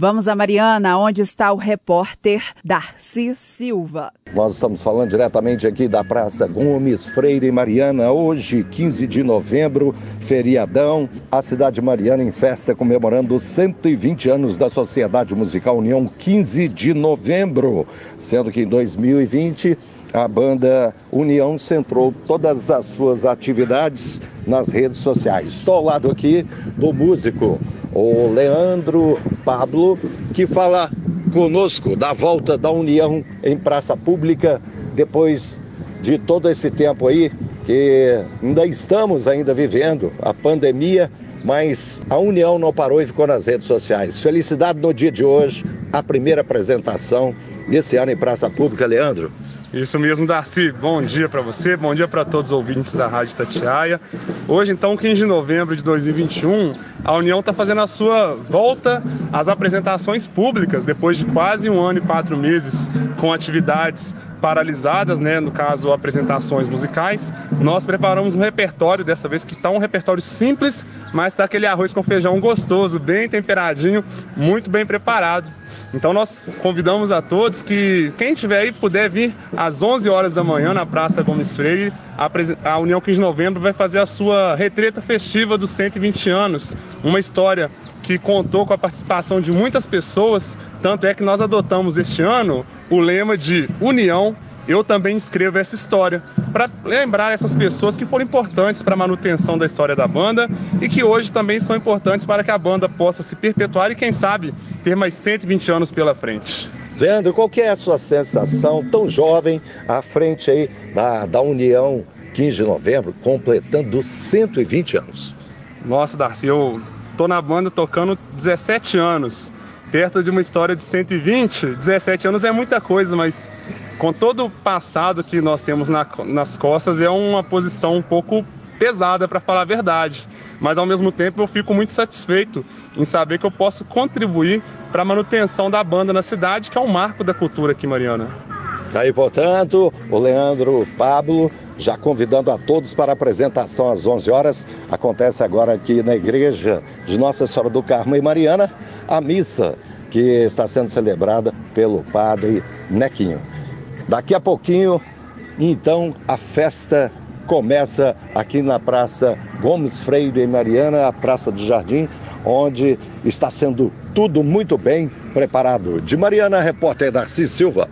Vamos a Mariana, onde está o repórter Darcy Silva. Nós estamos falando diretamente aqui da Praça Gomes Freire Mariana, hoje, 15 de novembro, feriadão. A cidade de Mariana em festa comemorando os 120 anos da Sociedade Musical União, 15 de novembro, sendo que em 2020 a banda União centrou todas as suas atividades nas redes sociais. Estou ao lado aqui do músico o Leandro Pablo, que fala conosco da volta da União em praça pública depois de todo esse tempo aí que ainda estamos ainda vivendo a pandemia, mas a União não parou e ficou nas redes sociais. Felicidade no dia de hoje, a primeira apresentação desse ano em praça pública, Leandro. Isso mesmo, Darcy. Bom dia para você, bom dia para todos os ouvintes da Rádio Tatiaia. Hoje, então, 15 de novembro de 2021, a União está fazendo a sua volta às apresentações públicas, depois de quase um ano e quatro meses com atividades paralisadas, né, no caso apresentações musicais, nós preparamos um repertório dessa vez que está um repertório simples, mas está aquele arroz com feijão gostoso, bem temperadinho, muito bem preparado. Então nós convidamos a todos que quem tiver aí puder vir às 11 horas da manhã na Praça Gomes Freire, a União 15 de Novembro vai fazer a sua retreta festiva dos 120 anos, uma história que contou com a participação de muitas pessoas, tanto é que nós adotamos este ano o lema de União eu também escrevo essa história para lembrar essas pessoas que foram importantes para a manutenção da história da banda e que hoje também são importantes para que a banda possa se perpetuar e, quem sabe, ter mais 120 anos pela frente. Leandro, qual que é a sua sensação tão jovem à frente aí da, da União 15 de novembro, completando 120 anos? Nossa, Darcy, eu tô na banda tocando 17 anos. Perto de uma história de 120, 17 anos é muita coisa, mas com todo o passado que nós temos na, nas costas, é uma posição um pouco pesada, para falar a verdade. Mas ao mesmo tempo eu fico muito satisfeito em saber que eu posso contribuir para a manutenção da banda na cidade, que é um marco da cultura aqui, Mariana. Aí, portanto, o Leandro Pablo já convidando a todos para a apresentação às 11 horas. Acontece agora aqui na igreja de Nossa Senhora do Carmo e Mariana, a missa que está sendo celebrada pelo padre Nequinho. Daqui a pouquinho, então, a festa começa aqui na Praça Gomes Freire em Mariana, a Praça do Jardim, onde está sendo tudo muito bem preparado. De Mariana, repórter Darcy Silva.